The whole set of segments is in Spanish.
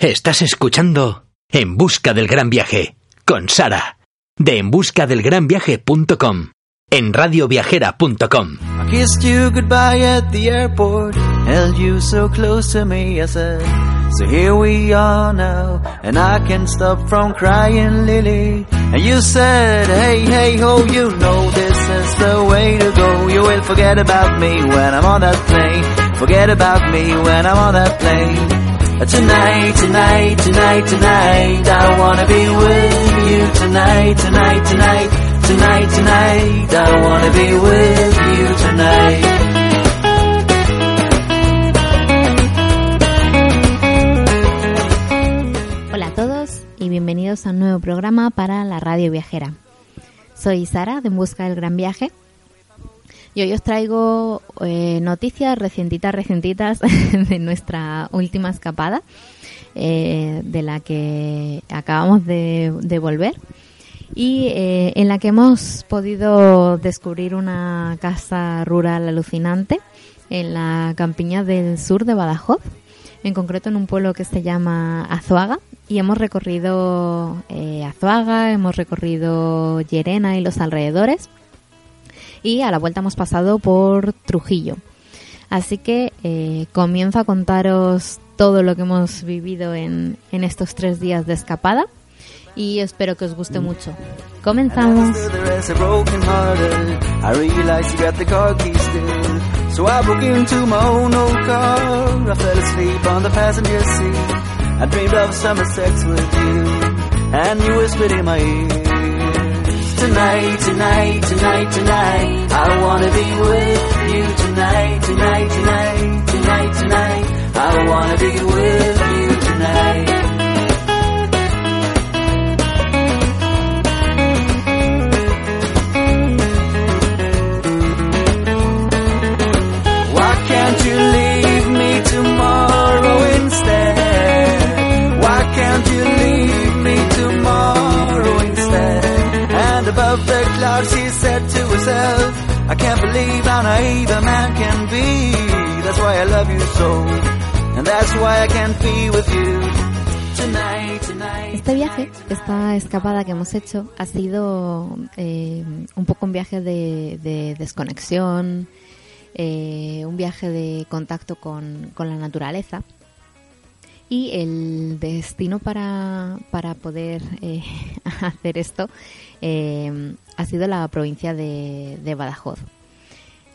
Estás escuchando En busca del gran viaje con Sara de enbuscadelgranviaje.com en radioviajera.com. I kissed you goodbye at the airport, held you so close to me, I said. So here we are now, and I can't stop from crying, Lily. And you said, hey, hey, ho, you know this is the way to go. You will forget about me when I'm on that plane. Forget about me when I'm on that plane. Tonight, tonight, tonight, tonight, I wanna be with you tonight, tonight, tonight, tonight, tonight, I wanna be with you tonight. Y bienvenidos a un nuevo programa para la radio viajera. Soy Sara de En Busca del Gran Viaje y hoy os traigo eh, noticias recientitas, recientitas de nuestra última escapada, eh, de la que acabamos de, volver y eh, en la que hemos podido descubrir una casa rural alucinante en la campiña del sur de Badajoz, en concreto en un pueblo que se llama Azuaga. Y hemos recorrido eh, Azuaga, hemos recorrido Llerena y los alrededores. Y a la vuelta hemos pasado por Trujillo. Así que eh, comienzo a contaros todo lo que hemos vivido en, en estos tres días de escapada y espero que os guste mucho. Comenzamos. So I broke into my own old car. I fell asleep on the passenger seat. I dreamed of summer sex with you. And you whispered in my ear. Tonight, tonight, tonight, tonight. I wanna be with you tonight, tonight, tonight, tonight, tonight. I wanna be with you believe how naive a man can be. That's why I love you so. And that's why I can't be with you tonight, tonight. Este viaje, esta escapada que hemos hecho, ha sido eh, un poco un viaje de, de desconexión, eh, un viaje de contacto con, con la naturaleza. Y el destino para, para poder eh, hacer esto ha sido la provincia de, de Badajoz.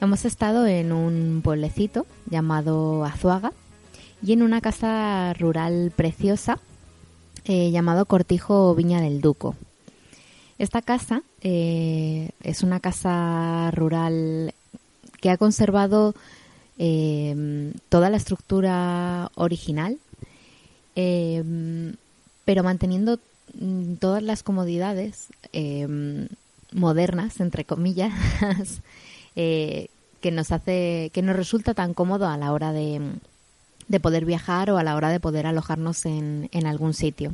Hemos estado en un pueblecito llamado Azuaga y en una casa rural preciosa eh, llamado Cortijo Viña del Duco. Esta casa eh, es una casa rural que ha conservado eh, toda la estructura original, eh, pero manteniendo mm, todas las comodidades modernas, entre comillas, eh, que nos hace, que nos resulta tan cómodo a la hora de, de poder viajar o a la hora de poder alojarnos en, en algún sitio.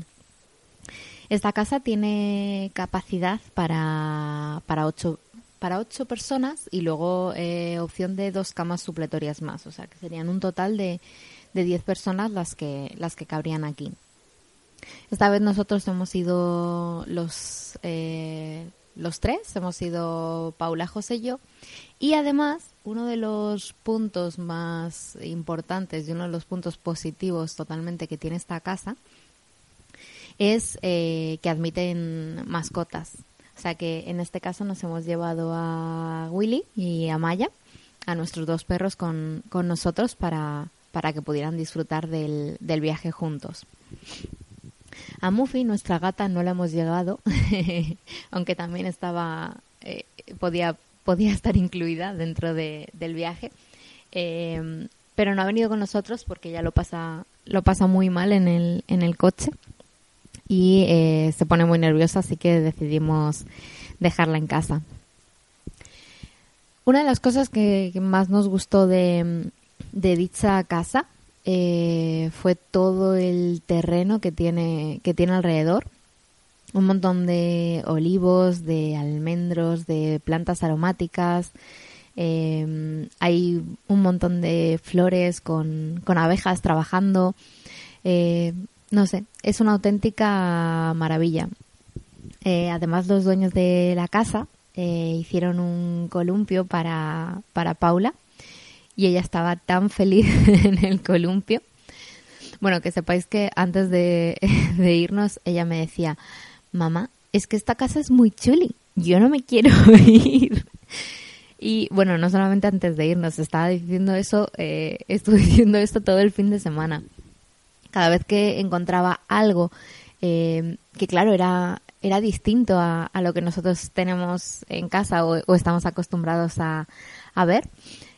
Esta casa tiene capacidad para, para ocho para ocho personas y luego eh, opción de dos camas supletorias más, o sea que serían un total de, de 10 personas las que las que cabrían aquí. Esta vez nosotros hemos ido los eh, los tres, hemos ido Paula, José y yo, y además uno de los puntos más importantes y uno de los puntos positivos totalmente que tiene esta casa es eh, que admiten mascotas. O sea que en este caso nos hemos llevado a Willy y a Maya, a nuestros dos perros con, con nosotros para, para que pudieran disfrutar del, del viaje juntos. A Muffy, nuestra gata, no la hemos llegado, aunque también estaba, eh, podía, podía estar incluida dentro de, del viaje. Eh, pero no ha venido con nosotros porque ya lo pasa lo pasa muy mal en el, en el coche y eh, se pone muy nerviosa, así que decidimos dejarla en casa. Una de las cosas que, más nos gustó de, dicha casa eh, fue todo el terreno que tiene, que tiene alrededor. Un montón de olivos, de almendros, de plantas aromáticas. Eh, hay un montón de flores con, abejas trabajando. Eh, no sé, es una auténtica maravilla. además, los dueños de la casa eh, hicieron un columpio para, para Paula y ella estaba tan feliz en el columpio. Bueno, que sepáis que antes de, irnos ella me decía, mamá, es que esta casa es muy chuli, yo no me quiero ir. Y bueno, no solamente antes de irnos, estaba diciendo eso, eh, estuve diciendo esto todo el fin de semana. Cada vez que encontraba algo eh, que claro, era, era distinto a, lo que nosotros tenemos en casa o, estamos acostumbrados a, ver.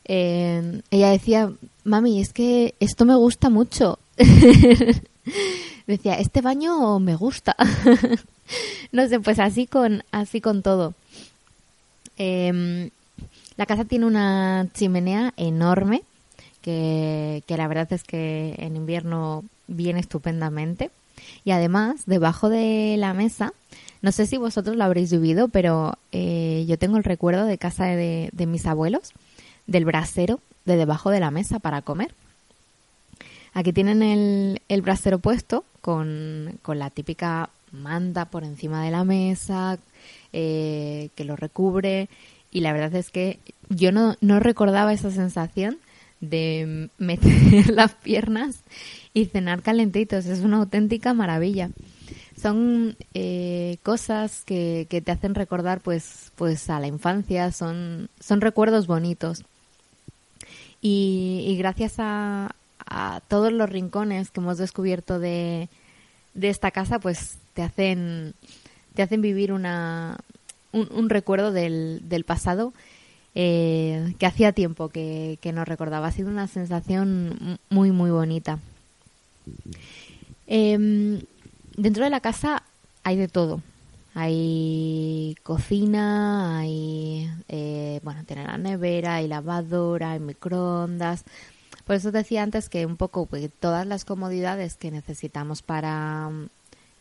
Eh, ella decía, mami, es que esto me gusta mucho. decía, este baño me gusta. no sé, pues así con, así con todo. Em, la casa tiene una chimenea enorme que, que la verdad es que en invierno viene estupendamente. Y además, debajo de la mesa, no sé si vosotros lo habréis vivido, pero eh, yo tengo el recuerdo de casa de, mis abuelos, del brasero de debajo de la mesa para comer. Aquí tienen el, el brasero puesto con, la típica manta por encima de la mesa eh, que lo recubre y la verdad es que yo no, no recordaba esa sensación de meter las piernas y cenar calentitos. Es una auténtica maravilla. Son eh, cosas que, te hacen recordar pues, pues a la infancia, son, son recuerdos bonitos. Y, gracias a, todos los rincones que hemos descubierto de, de esta casa, pues te hacen, te hacen vivir una, un, recuerdo del, del pasado eh, que hacía tiempo que, que no recordaba. Ha sido una sensación muy, muy bonita. Em, dentro de la casa hay de todo. Hay cocina, hay, eh, bueno, tiene la nevera, hay lavadora, hay microondas. Por eso decía antes que un poco pues, todas las comodidades que necesitamos para,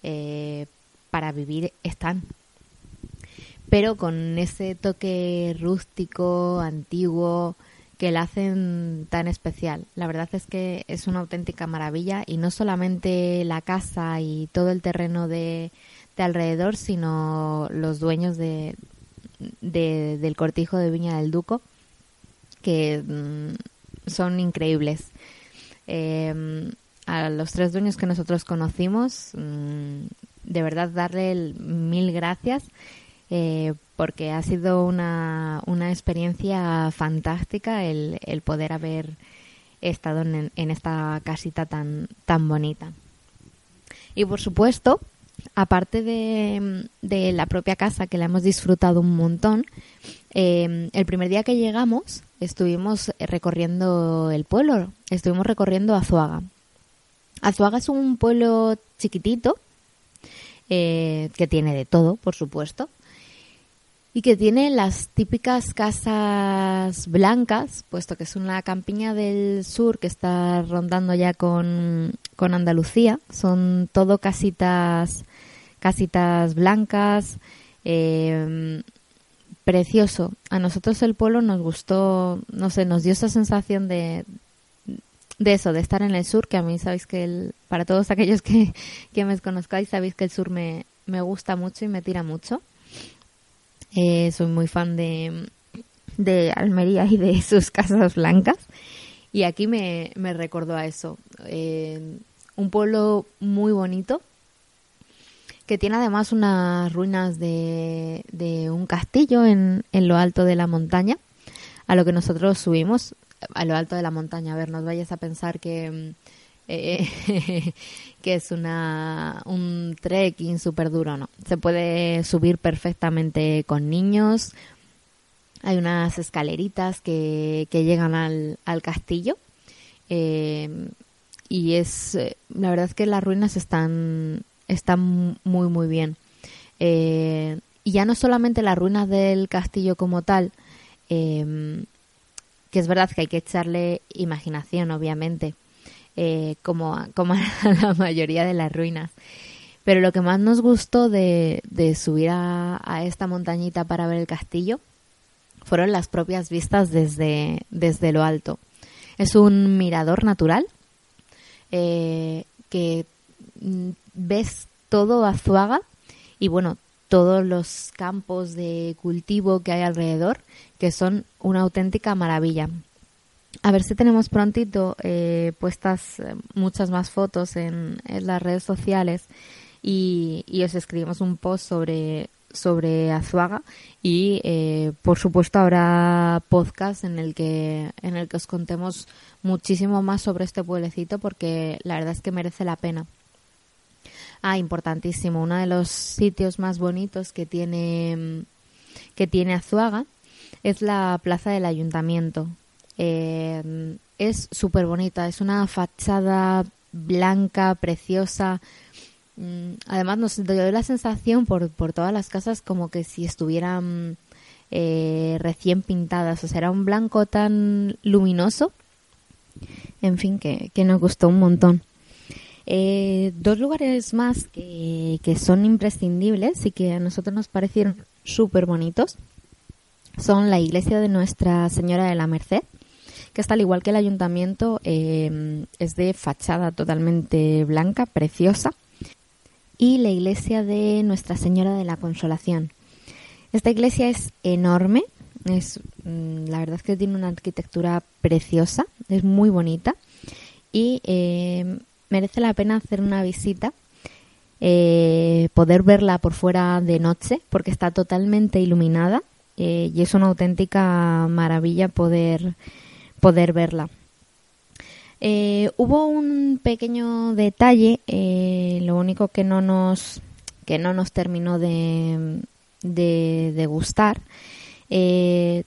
eh, para vivir están. Pero con ese toque rústico, antiguo, que la hacen tan especial. La verdad es que es una auténtica maravilla y no solamente la casa y todo el terreno de, alrededor, sino los dueños de, del cortijo de Viña del Duco, que mm, son increíbles. Em, a los tres dueños que nosotros conocimos, mm, de verdad darle mil gracias eh, porque ha sido una, una experiencia fantástica el, el poder haber estado en, en, esta casita tan, tan bonita. Y por supuesto, aparte de, de, la propia casa, que la hemos disfrutado un montón, eh, el primer día que llegamos estuvimos recorriendo el pueblo, estuvimos recorriendo Azuaga. Azuaga es un pueblo chiquitito, eh, que tiene de todo, por supuesto, y que tiene las típicas casas blancas, puesto que es una campiña del sur que está rondando ya con, Andalucía. Son todo casitas, casitas blancas, eh, precioso. A nosotros el pueblo nos gustó, no sé, nos dio esa sensación de, de eso, de estar en el sur, que a mí sabéis que el, para todos aquellos que, que me conozcáis, sabéis que el sur me, me gusta mucho y me tira mucho. Eh, soy muy fan de, de Almería y de sus casas blancas. Y aquí me, me recordó a eso. Eh, un pueblo muy bonito que tiene además unas ruinas de, de un castillo en, en, lo alto de la montaña, a lo que nosotros subimos, a lo alto de la montaña. A ver, no vayas a pensar que, eh, que es una, un trekking súper duro, no. Se puede subir perfectamente con niños. Hay unas escaleritas que, que llegan al, al castillo. Eh, y es eh, la verdad es que las ruinas están están muy muy bien y ya no solamente las ruinas del castillo como tal que es verdad que hay que echarle imaginación obviamente eh, como como la mayoría de las ruinas pero lo que más nos gustó de, de subir a, a esta montañita para ver el castillo fueron las propias vistas desde, desde lo alto. Es un mirador natural eh, que mm, ves todo Azuaga y bueno, todos los campos de cultivo que hay alrededor, que son una auténtica maravilla. A ver si tenemos prontito eh, puestas eh, muchas más fotos en, en las redes sociales y, y, os escribimos un post sobre, sobre Azuaga y eh, por supuesto habrá podcast en el que en el que os contemos muchísimo más sobre este pueblecito porque la verdad es que merece la pena. Ah, importantísimo, uno de los sitios más bonitos que tiene que tiene Azuaga es la plaza del ayuntamiento. Eh, es súper bonita, es una fachada blanca, preciosa, Mm, además nos dio la sensación por, por todas las casas como que si estuvieran eh, recién pintadas, o sea, era un blanco tan luminoso, en fin, que, nos gustó un montón. Eh, dos lugares más que, que, son imprescindibles y que a nosotros nos parecieron súper bonitos son la iglesia de Nuestra Señora de la Merced, que está al igual que el ayuntamiento, eh, es de fachada totalmente blanca, preciosa y la iglesia de Nuestra Señora de la Consolación. Esta iglesia es enorme, es mm, la verdad es que tiene una arquitectura preciosa, es muy bonita y eh, merece la pena hacer una visita, eh, poder verla por fuera de noche porque está totalmente iluminada eh, y es una auténtica maravilla poder poder verla. Eh, hubo un pequeño detalle, eh, lo único que no nos que no nos terminó de, de, gustar, eh,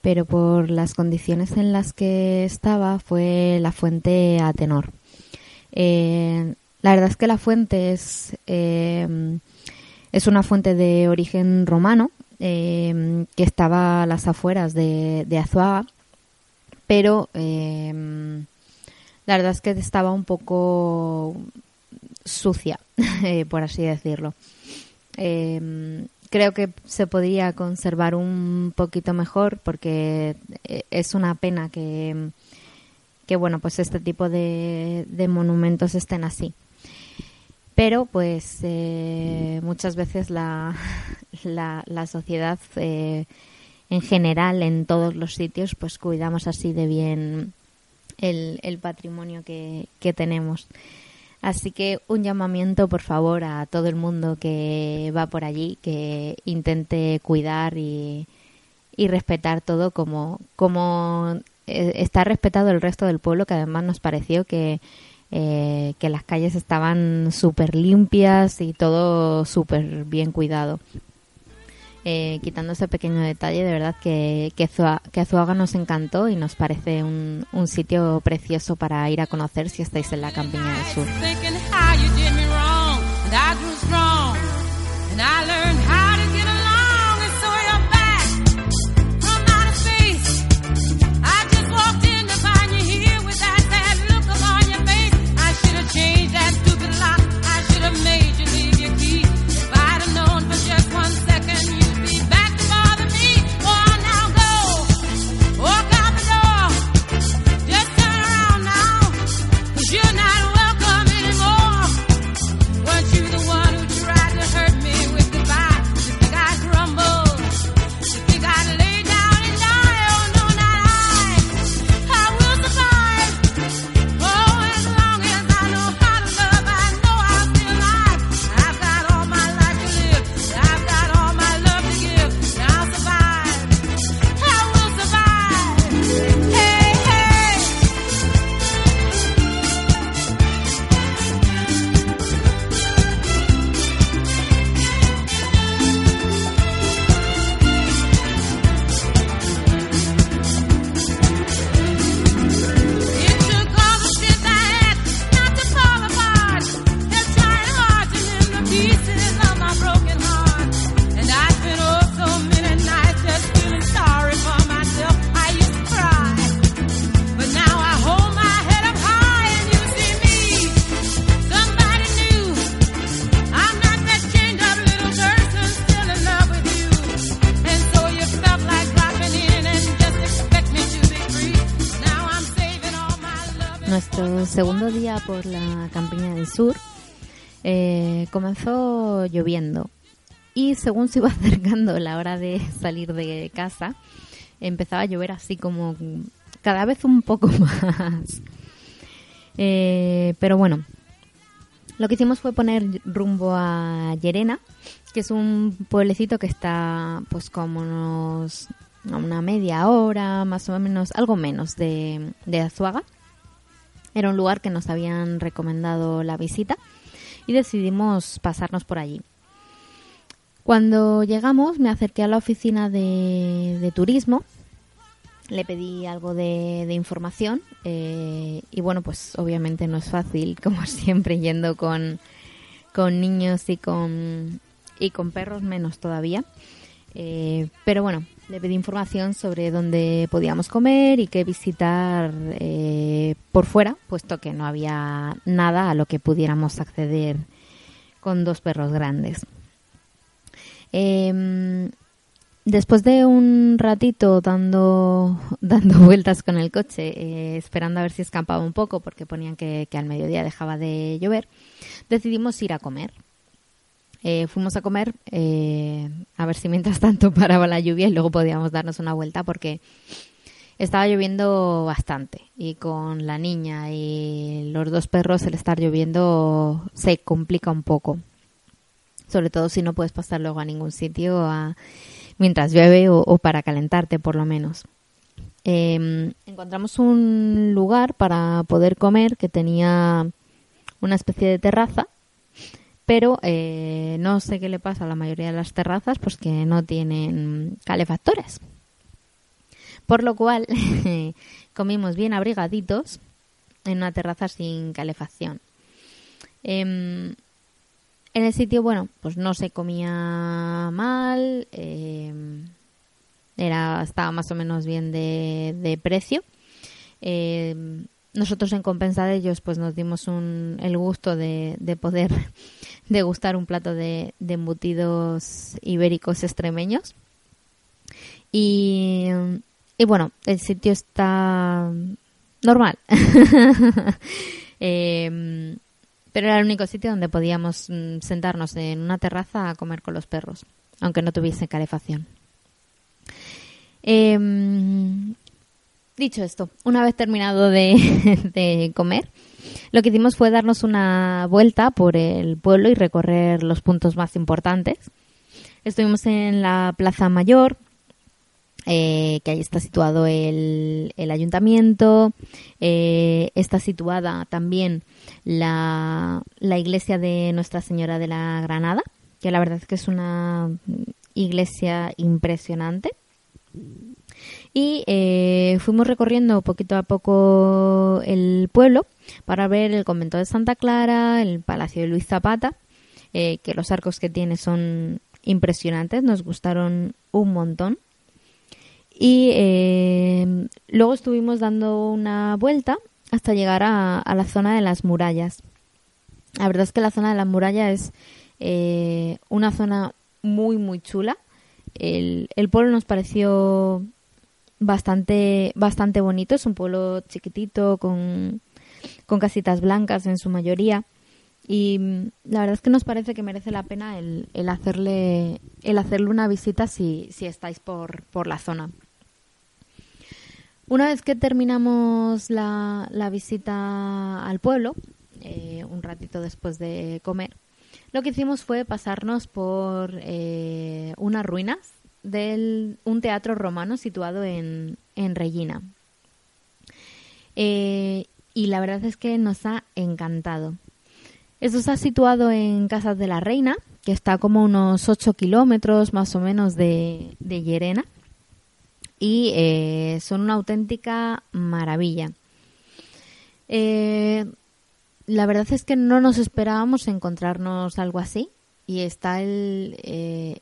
pero por las condiciones en las que estaba fue la fuente a tenor. la verdad es que la fuente es es una fuente de origen romano que estaba a las afueras de, de Azuaga, pero la verdad es que estaba un poco sucia, eh, por así decirlo. Em, creo que se podría conservar un poquito mejor porque eh, es una pena que, que bueno, pues este tipo de, monumentos estén así. Pero pues eh, muchas veces la, la, la sociedad en general en todos los sitios pues cuidamos así de bien el, el patrimonio que, que tenemos. Así que un llamamiento, por favor, a todo el mundo que va por allí, que intente cuidar y, y respetar todo como, como eh, está respetado el resto del pueblo, que además nos pareció que, eh, que las calles estaban súper limpias y todo súper bien cuidado eh, quitando ese pequeño detalle, de verdad que, que, Azuaga nos encantó y nos parece un, un sitio precioso para ir a conocer si estáis en la Campiña del Sur. Comenzó lloviendo y según se iba acercando la hora de salir de casa empezaba a llover así como cada vez un poco más. Eh, pero bueno, lo que hicimos fue poner rumbo a Llerena, que es un pueblecito que está pues como unos, una media hora, más o menos, algo menos de, de Azuaga. Era un lugar que nos habían recomendado la visita y decidimos pasarnos por allí. Cuando llegamos me acerqué a la oficina de, de turismo le pedí algo de, información eh, y bueno, pues obviamente no es fácil, como siempre, yendo con, con niños y con, y con perros menos todavía. Eh, pero bueno, le pedí información sobre dónde podíamos comer y qué visitar eh, por fuera, puesto que no había nada a lo que pudiéramos acceder con dos perros grandes. Em, Después de un ratito dando, dando vueltas con el coche, eh, esperando a ver si escapaba un poco, porque ponían que, al mediodía dejaba de llover, decidimos ir a comer. Eh, fuimos a comer eh, a ver si mientras tanto paraba la lluvia y luego podíamos darnos una vuelta porque estaba lloviendo bastante y con la niña y los dos perros el estar lloviendo se complica un poco. Sobre todo si no puedes pasar luego a ningún sitio a mientras llueve o, para calentarte por lo menos. Em, encontramos un lugar para poder comer que tenía una especie de terraza, pero eh, no sé qué le pasa a la mayoría de las terrazas, pues que no tienen calefactores. Por lo cual comimos bien abrigaditos en una terraza sin calefacción. Em, en el sitio, bueno, pues no se comía mal, eh, era, estaba más o menos bien de, precio. Eh, nosotros en compensa de ellos pues nos dimos un, el gusto de, poder degustar un plato de, embutidos ibéricos extremeños. Y, bueno, el sitio está normal. eh, pero era el único sitio donde podíamos mm, sentarnos en una terraza a comer con los perros, aunque no tuviese calefacción. Em, dicho esto, una vez terminado de, comer, lo que hicimos fue darnos una vuelta por el pueblo y recorrer los puntos más importantes. Estuvimos en la Plaza Mayor, eh, que ahí está situado el, ayuntamiento, eh, está situada también la, iglesia de Nuestra Señora de la Granada, que la verdad es que es una iglesia impresionante. Y eh, fuimos recorriendo poquito a poco el pueblo para ver el convento de Santa Clara, el palacio de Luis Zapata, que los arcos que tiene son impresionantes, nos gustaron un montón. Y eh, luego estuvimos dando una vuelta hasta llegar a, la zona de las murallas. La verdad es que la zona de las murallas es eh, una zona muy, muy chula. El pueblo nos pareció bastante, bastante bonito. Es un pueblo chiquitito con, con casitas blancas en su mayoría. Y la verdad es que nos parece que merece la pena el, el hacerle, el hacerle una visita si, si estáis por, por la zona. Una vez que terminamos la, visita al pueblo, eh, un ratito después de comer, lo que hicimos fue pasarnos por eh, unas ruinas de un teatro romano situado en, en Regina. Eh, y la verdad es que nos ha encantado. Esto está situado en Casas de la Reina, que está como unos 8 kilómetros más o menos de, de Llerena y eh, son una auténtica maravilla. Eh, la verdad es que no nos esperábamos encontrarnos algo así y está el,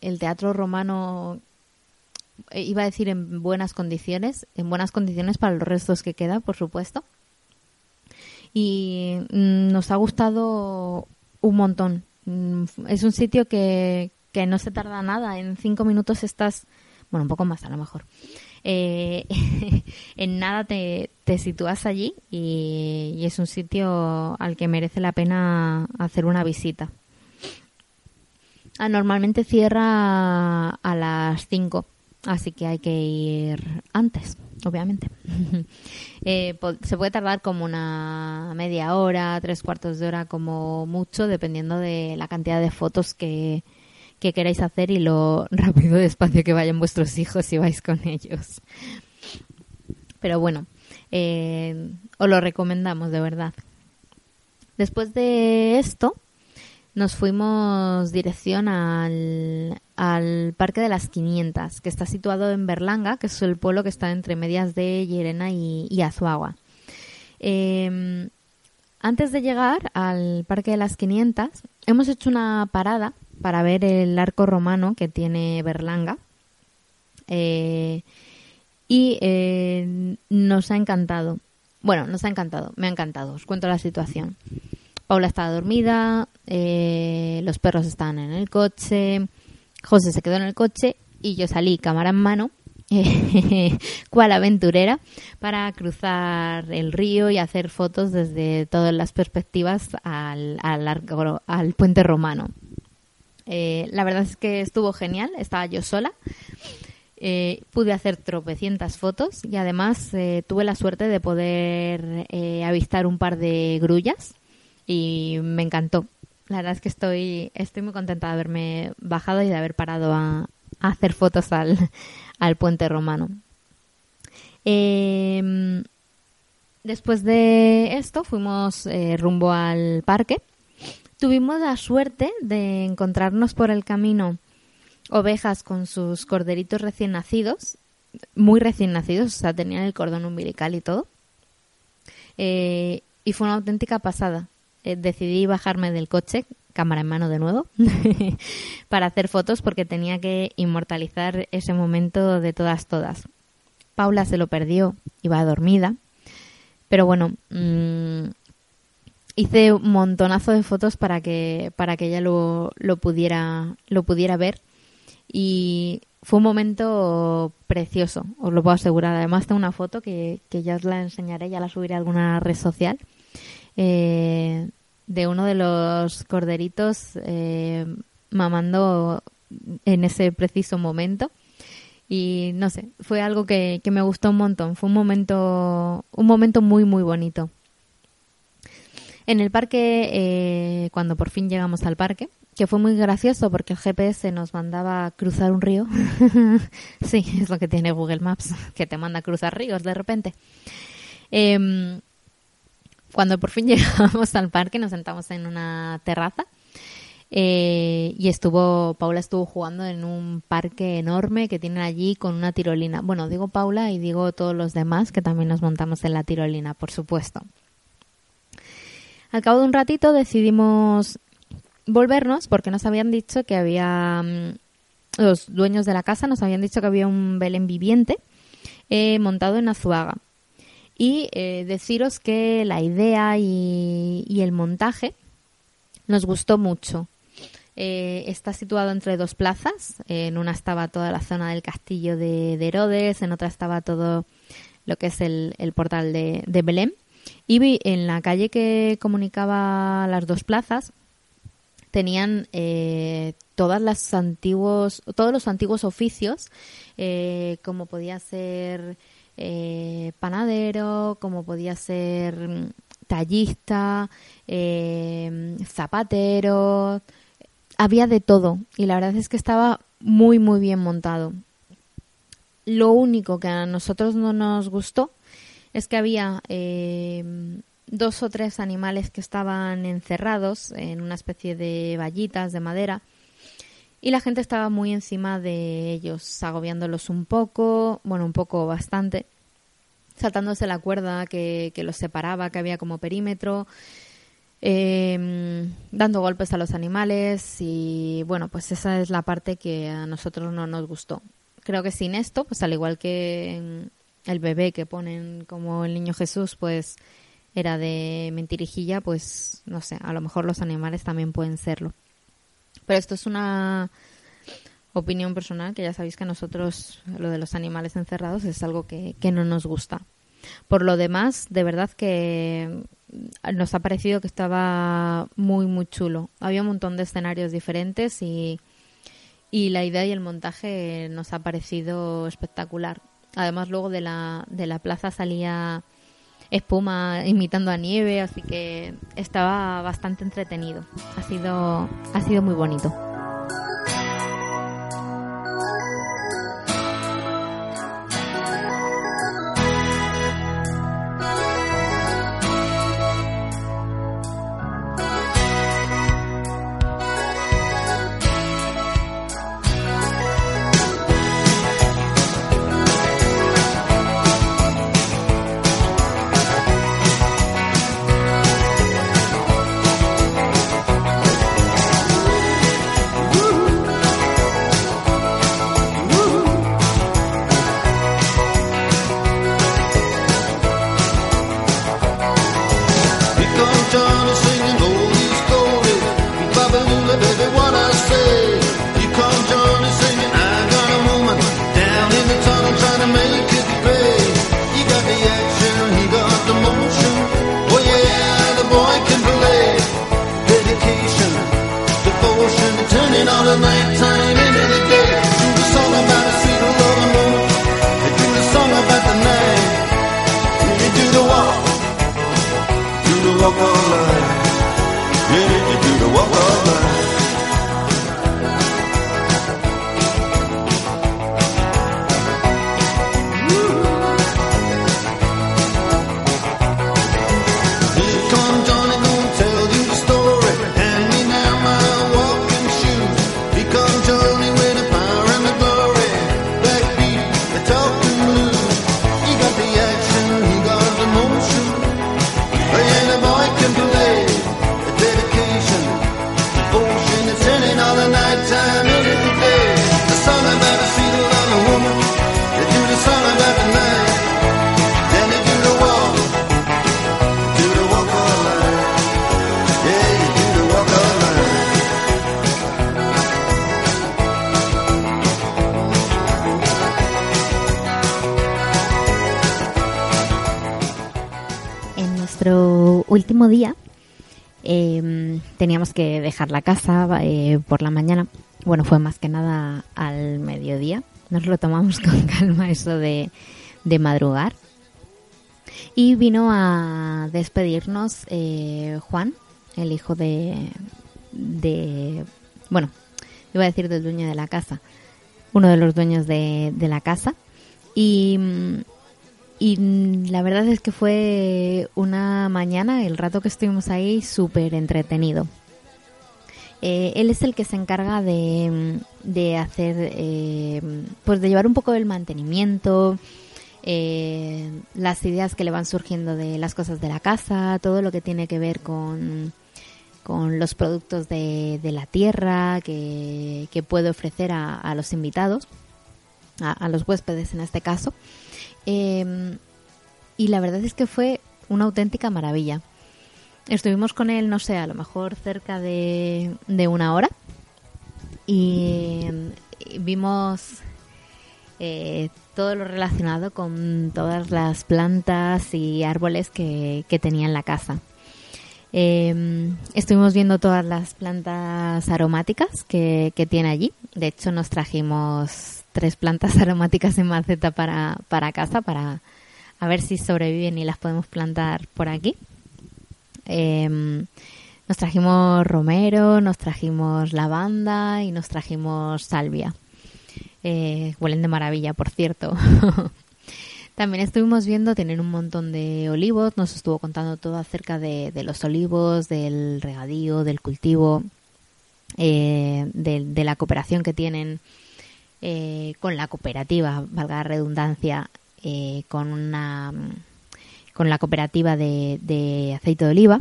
el teatro romano iba a decir en buenas condiciones, en buenas condiciones para los restos que queda, por supuesto. Y mm, nos ha gustado un montón. Mm, es un sitio que, que no se tarda nada. En cinco minutos estás, bueno, un poco más a lo mejor. Eh, en nada te, te sitúas allí y, y es un sitio al que merece la pena hacer una visita. Ah, normalmente cierra a las 5, así que hay que ir antes, obviamente. Eh, se puede tardar como una media hora, tres cuartos de hora como mucho, dependiendo de la cantidad de fotos que, que queráis hacer y lo rápido y despacio que vayan vuestros hijos si vais con ellos. Pero bueno, eh, os lo recomendamos de verdad. Después de esto, nos fuimos dirección al, al Parque de las 500, que está situado en Berlanga, que es el pueblo que está entre medias de Llerena y, y Azuagua. Eh, antes de llegar al Parque de las 500, hemos hecho una parada para ver el arco romano que tiene Berlanga. Eh, y eh, nos ha encantado. Bueno, nos ha encantado, me ha encantado. Os cuento la situación. Paula estaba dormida, eh, los perros estaban en el coche, José se quedó en el coche y yo salí cámara en mano, cual aventurera, para cruzar el río y hacer fotos desde todas las perspectivas al, al, puente romano. Eh, la verdad es que estuvo genial, estaba yo sola. Eh, pude hacer tropecientas fotos y además tuve la suerte de poder avistar un par de grullas y me encantó. La verdad es que estoy, estoy muy contenta de haberme bajado y de haber parado a, hacer fotos al, al puente romano. Eh, después de esto fuimos eh, rumbo al parque. Tuvimos la suerte de encontrarnos por el camino ovejas con sus corderitos recién nacidos, muy recién nacidos, o sea, tenían el cordón umbilical y todo. Eh, y fue una auténtica pasada. Eh, decidí bajarme del coche, cámara en mano de nuevo, para hacer fotos porque tenía que inmortalizar ese momento de todas, todas. Paula se lo perdió, iba dormida, pero bueno, mm, hice un montonazo de fotos para que, para que ella lo, lo, pudiera, lo pudiera ver y fue un momento precioso, os lo puedo asegurar. Además tengo una foto que, que ya os la enseñaré, ya la subiré a alguna red social, eh, de uno de los corderitos eh, mamando en ese preciso momento. Y no sé, fue algo que, que me gustó un montón. Fue un momento, un momento muy, muy bonito. En el parque, eh, cuando por fin llegamos al parque, que fue muy gracioso porque el GPS nos mandaba a cruzar un río. sí, es lo que tiene Google Maps, que te manda a cruzar ríos de repente. Eh, cuando por fin llegamos al parque, nos sentamos en una terraza eh, y estuvo, Paula estuvo jugando en un parque enorme que tienen allí con una tirolina. Bueno, digo Paula y digo todos los demás que también nos montamos en la tirolina, por supuesto. Al cabo de un ratito decidimos volvernos porque nos habían dicho que había los dueños de la casa nos habían dicho que había un Belén viviente eh, montado en Azuaga y eh, deciros que la idea y, el montaje nos gustó mucho. Eh, está situado entre dos plazas. En una estaba toda la zona del castillo de, de Herodes en otra estaba todo lo que es el, portal de, de Belén. Y en la calle que comunicaba las dos plazas tenían eh, todas las antiguos todos los antiguos oficios eh, como podía ser eh, panadero como podía ser tallista eh, zapatero. Había de todo y la verdad es que estaba muy muy bien montado. Lo único que a nosotros no nos gustó es que había eh, dos o tres animales que estaban encerrados en una especie de vallitas de madera y la gente estaba muy encima de ellos, agobiándolos un poco, bueno, un poco bastante, saltándose la cuerda que, que los separaba, que había como perímetro, eh, dando golpes a los animales y bueno, pues esa es la parte que a nosotros no nos gustó. Creo que sin esto, pues al igual que el bebé que ponen como el niño Jesús, pues era de mentirijilla, pues no sé, a lo mejor los animales también pueden serlo. Pero esto es una opinión personal, que ya sabéis que a nosotros lo de los animales encerrados es algo que, que no nos gusta. Por lo demás, de verdad que nos ha parecido que estaba muy, muy chulo. Había un montón de escenarios diferentes y, y la idea y el montaje nos ha parecido espectacular. Además, luego de la, de la plaza salía espuma imitando a nieve, así que estaba bastante entretenido. Ha sido, ha sido muy bonito. Último día em, teníamos que dejar la casa eh, por la mañana. Bueno, fue más que nada al mediodía. Nos lo tomamos con calma eso de, madrugar. Y vino a despedirnos eh, Juan, el hijo de, de, bueno, iba a decir del dueño de la casa, uno de los dueños de, de la casa. Y y la verdad es que fue una mañana, el rato que estuvimos ahí, súper entretenido. Eh, él es el que se encarga de, de hacer, eh, pues de llevar un poco del mantenimiento, eh, las ideas que le van surgiendo de las cosas de la casa, todo lo que tiene que ver con, con los productos de, de la tierra que, que puede ofrecer a, los invitados, a, los huéspedes en este caso. Em, y la verdad es que fue una auténtica maravilla. Estuvimos con él, no sé, a lo mejor cerca de, una hora y, vimos eh, todo lo relacionado con todas las plantas y árboles que, tenía en la casa. Em, estuvimos viendo todas las plantas aromáticas que, que, tiene allí. De hecho, nos trajimos tres plantas aromáticas en maceta para, para casa, para a ver si sobreviven y las podemos plantar por aquí. Em, nos trajimos romero, nos trajimos lavanda y nos trajimos salvia. Eh, huelen de maravilla, por cierto. También estuvimos viendo, tener un montón de olivos, nos estuvo contando todo acerca de, los olivos, del regadío, del cultivo, eh, de, la cooperación que tienen eh, con la cooperativa, valga la redundancia, eh, con una con la cooperativa de, aceite de oliva.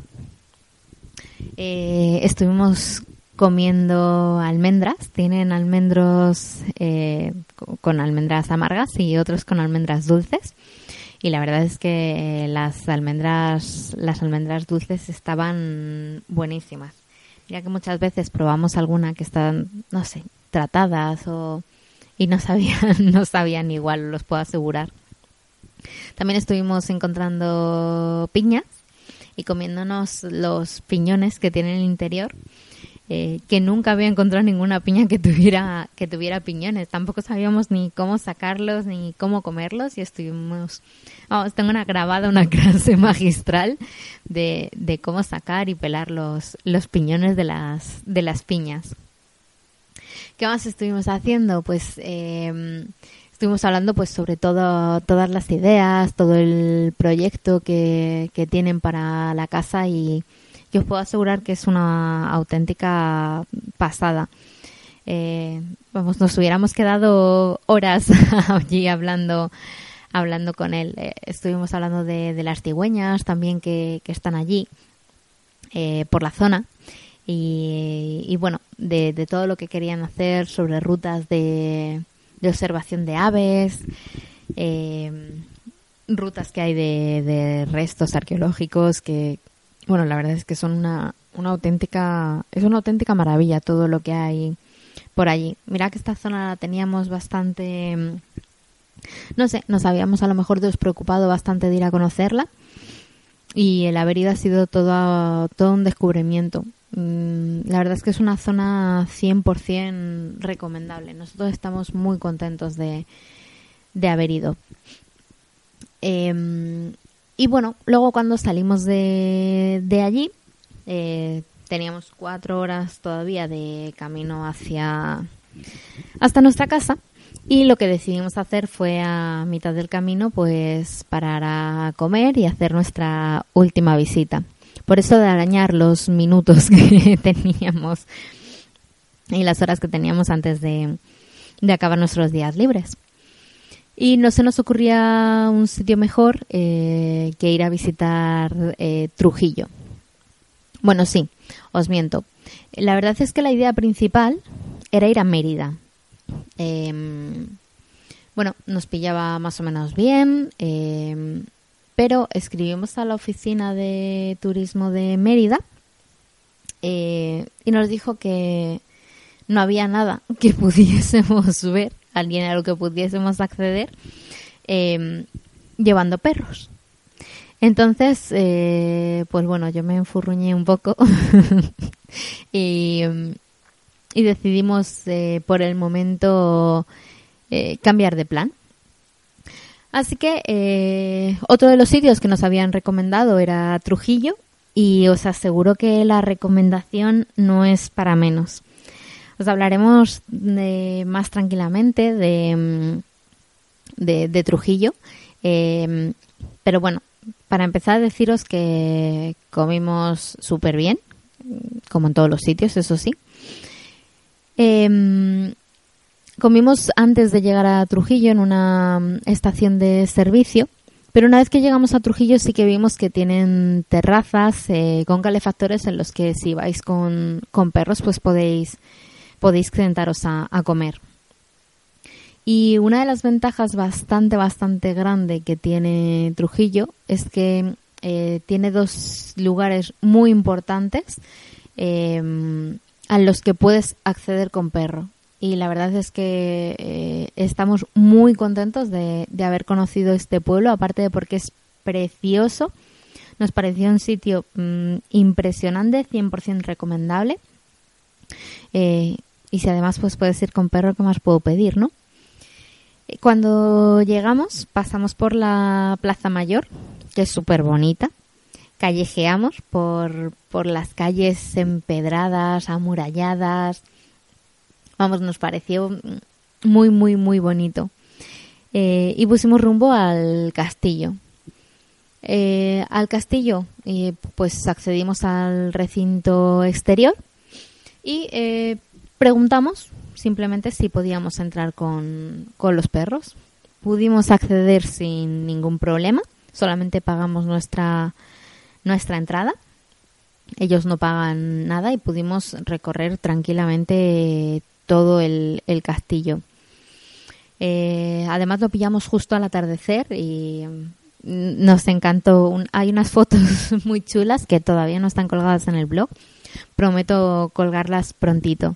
Eh, estuvimos comiendo almendras, tienen almendros con almendras amargas y otros con almendras dulces. Y la verdad es que las almendras, las almendras dulces estaban buenísimas. Ya que muchas veces probamos alguna que está, no sé, tratadas o y no sabían, no sabían igual, los puedo asegurar. También estuvimos encontrando piñas y comiéndonos los piñones que tienen en el interior. Eh, que nunca había encontrado ninguna piña que tuviera que tuviera piñones. Tampoco sabíamos ni cómo sacarlos ni cómo comerlos y estuvimos... Vamos, tengo una grabada una clase magistral de, de cómo sacar y pelar los, los piñones de las, de las piñas. ¿Qué más estuvimos haciendo? Pues eh, estuvimos hablando pues sobre todo todas las ideas, todo el proyecto que, que tienen para la casa y yo os puedo asegurar que es una auténtica pasada. Eh, vamos, nos hubiéramos quedado horas allí hablando hablando con él. Eh, estuvimos hablando de, las cigüeñas también que, están allí eh, por la zona y, bueno, de, todo lo que querían hacer sobre rutas de, observación de aves, eh, rutas que hay de, restos arqueológicos que, bueno, la verdad es que son una, una auténtica, es una auténtica maravilla todo lo que hay por allí. Mira que esta zona la teníamos bastante, no sé, nos habíamos a lo mejor despreocupado bastante de ir a conocerla y el haber ido ha sido todo, todo un descubrimiento. Mm, la verdad es que es una zona 100% recomendable. Nosotros estamos muy contentos de, haber ido. Em, y bueno, luego cuando salimos de, de allí, eh, teníamos cuatro horas todavía de camino hacia hasta nuestra casa y lo que decidimos hacer fue a mitad del camino pues parar a comer y hacer nuestra última visita. Por eso de arañar los minutos que teníamos y las horas que teníamos antes de, acabar nuestros días libres. Y no se nos ocurría un sitio mejor eh, que ir a visitar eh, Trujillo. Bueno, sí, os miento. La verdad es que la idea principal era ir a Mérida. Em, bueno, nos pillaba más o menos bien. Pero escribimos a la oficina de turismo de Mérida eh, y nos dijo que no había nada que pudiésemos ver, alguien a lo que pudiésemos acceder, em, llevando perros. Entonces, eh, pues bueno, yo me enfurruñé un poco y, y, decidimos eh, por el momento cambiar de plan. Así que eh, otro de los sitios que nos habían recomendado era Trujillo y os aseguro que la recomendación no es para menos. Os hablaremos más tranquilamente de, mm, de, Trujillo, em, pero bueno, para empezar deciros que comimos súper bien, como en todos los sitios, eso sí. Eh, Comimos antes de llegar a Trujillo en una mm, estación de servicio, pero una vez que llegamos a Trujillo sí que vimos que tienen terrazas eh, con calefactores en los que si vais con, perros pues podéis, podéis sentaros a, comer. Y una de las ventajas bastante, bastante grande que tiene Trujillo es que eh, tiene dos lugares muy importantes eh, a los que puedes acceder con perro y la verdad es que eh, estamos muy contentos de, haber conocido este pueblo, aparte de porque es precioso. Nos pareció un sitio mm, impresionante, 100% recomendable. Eh, y si además pues puedes ir con perro, ¿qué más puedo pedir, no? Eh, cuando llegamos, pasamos por la Plaza Mayor, que es súper bonita. Callejeamos por, por las calles empedradas, amuralladas, Vamos, nos pareció muy, muy, muy bonito. Eh, y pusimos rumbo al castillo. Eh, al castillo, eh, pues accedimos al recinto exterior y preguntamos simplemente si podíamos entrar con, con los perros. Pudimos acceder sin ningún problema, solamente pagamos nuestra, nuestra entrada ellos no pagan nada y pudimos recorrer tranquilamente todo el, castillo. Eh, además lo pillamos justo al atardecer y nos encantó. hay unas fotos muy chulas que todavía no están colgadas en el blog. Prometo colgarlas prontito.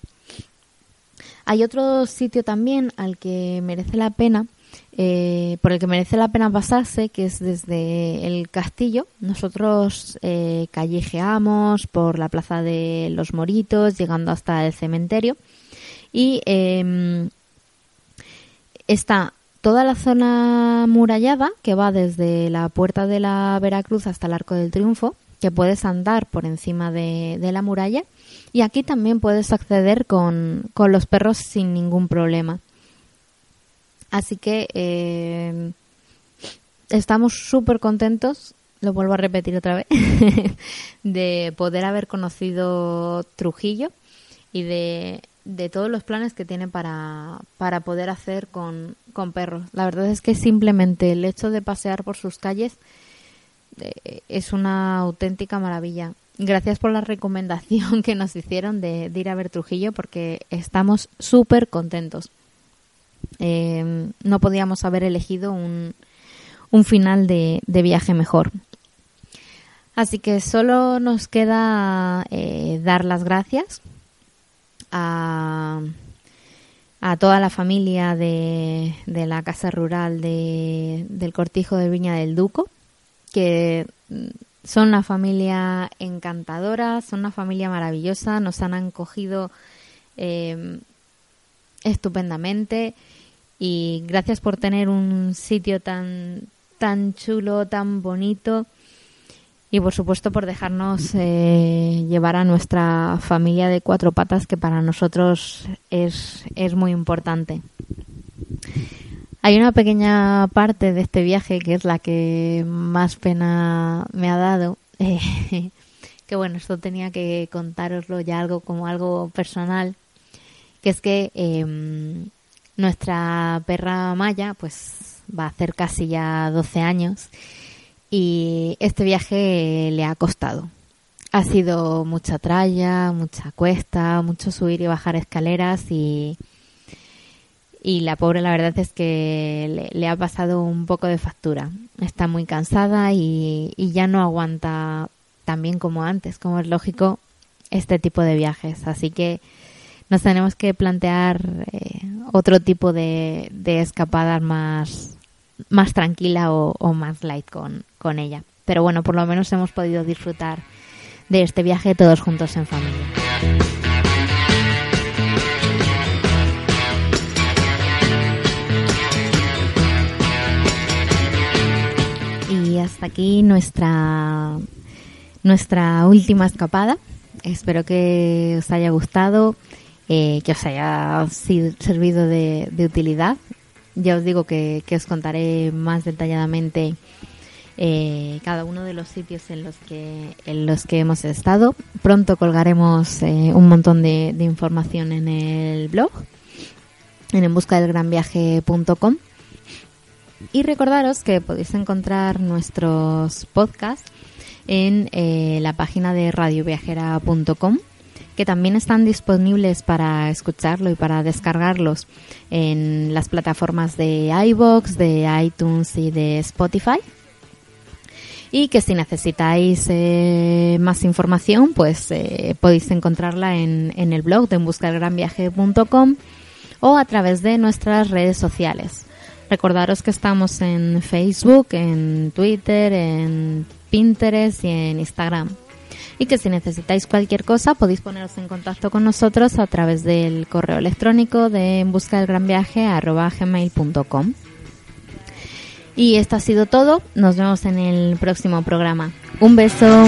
Hay otro sitio también al que merece la pena, eh, por el que merece la pena pasarse, que es desde el castillo. Nosotros eh, callejeamos por la plaza de los Moritos, llegando hasta el cementerio. Y em, está toda la zona murallada, que va desde la puerta de la Veracruz hasta el Arco del Triunfo, que puedes andar por encima de la muralla y aquí también puedes acceder con, los perros sin ningún problema. Así que eh, estamos súper contentos, lo vuelvo a repetir otra vez, de poder haber conocido Trujillo y de, todos los planes que tiene para, para poder hacer con, con, perros. La verdad es que simplemente el hecho de pasear por sus calles eh, es una auténtica maravilla gracias por la recomendación que nos hicieron de, ir a ver Trujillo porque estamos súper contentos. Em, no podíamos haber elegido un, final de, viaje mejor. Así que solo nos queda eh, dar las gracias a, a toda la familia de, de la casa rural de, del Cortijo de Viña del Duco, que son una familia encantadora, son una familia maravillosa, nos han acogido em, estupendamente. Y gracias por tener un sitio tan, tan chulo, tan bonito y por supuesto por dejarnos eh, llevar a nuestra familia de cuatro patas que para nosotros es, es muy importante. Hay una pequeña parte de este viaje que es la que más pena me ha dado. que bueno, esto tenía que contároslo ya algo como algo personal. Que es que em, nuestra perra Maya, pues va a hacer casi ya 12 años. Y este viaje le ha costado. Ha sido mucha tralla, mucha cuesta, mucho subir y bajar escaleras y y la pobre la verdad es que le, ha pasado un poco de factura. Está muy cansada y, ya no aguanta tan bien como antes, como es lógico, este tipo de viajes. Así que nos tenemos que plantear eh, otro tipo de, de escapadas más, más tranquila o, o más light con, con ella. Pero bueno, por lo menos hemos podido disfrutar de este viaje todos juntos en familia. hasta aquí nuestra, nuestra última escapada. Espero que os haya gustado, eh, que os haya servido de, utilidad. Ya os digo que, os contaré más detalladamente eh, cada uno de los sitios en los que en los que hemos estado. Pronto colgaremos eh, un montón de, información en el blog en en busca del gran viaje.com y recordaros que podéis encontrar nuestros podcasts en eh, la página de radioviajera.com que también están disponibles para escucharlo y para descargarlos en las plataformas de iBox, de iTunes y de Spotify. Y que si necesitáis eh, más información, pues eh, podéis encontrarla en, el blog de enbuscadelgranviaje.com o a través de nuestras redes sociales. Recordaros que estamos en Facebook, en Twitter, en Pinterest y en Instagram. Y que si necesitáis cualquier cosa podéis poneros en contacto con nosotros a través del correo electrónico de en Y esto ha sido todo. Nos vemos en el próximo programa. Un beso.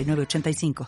906985.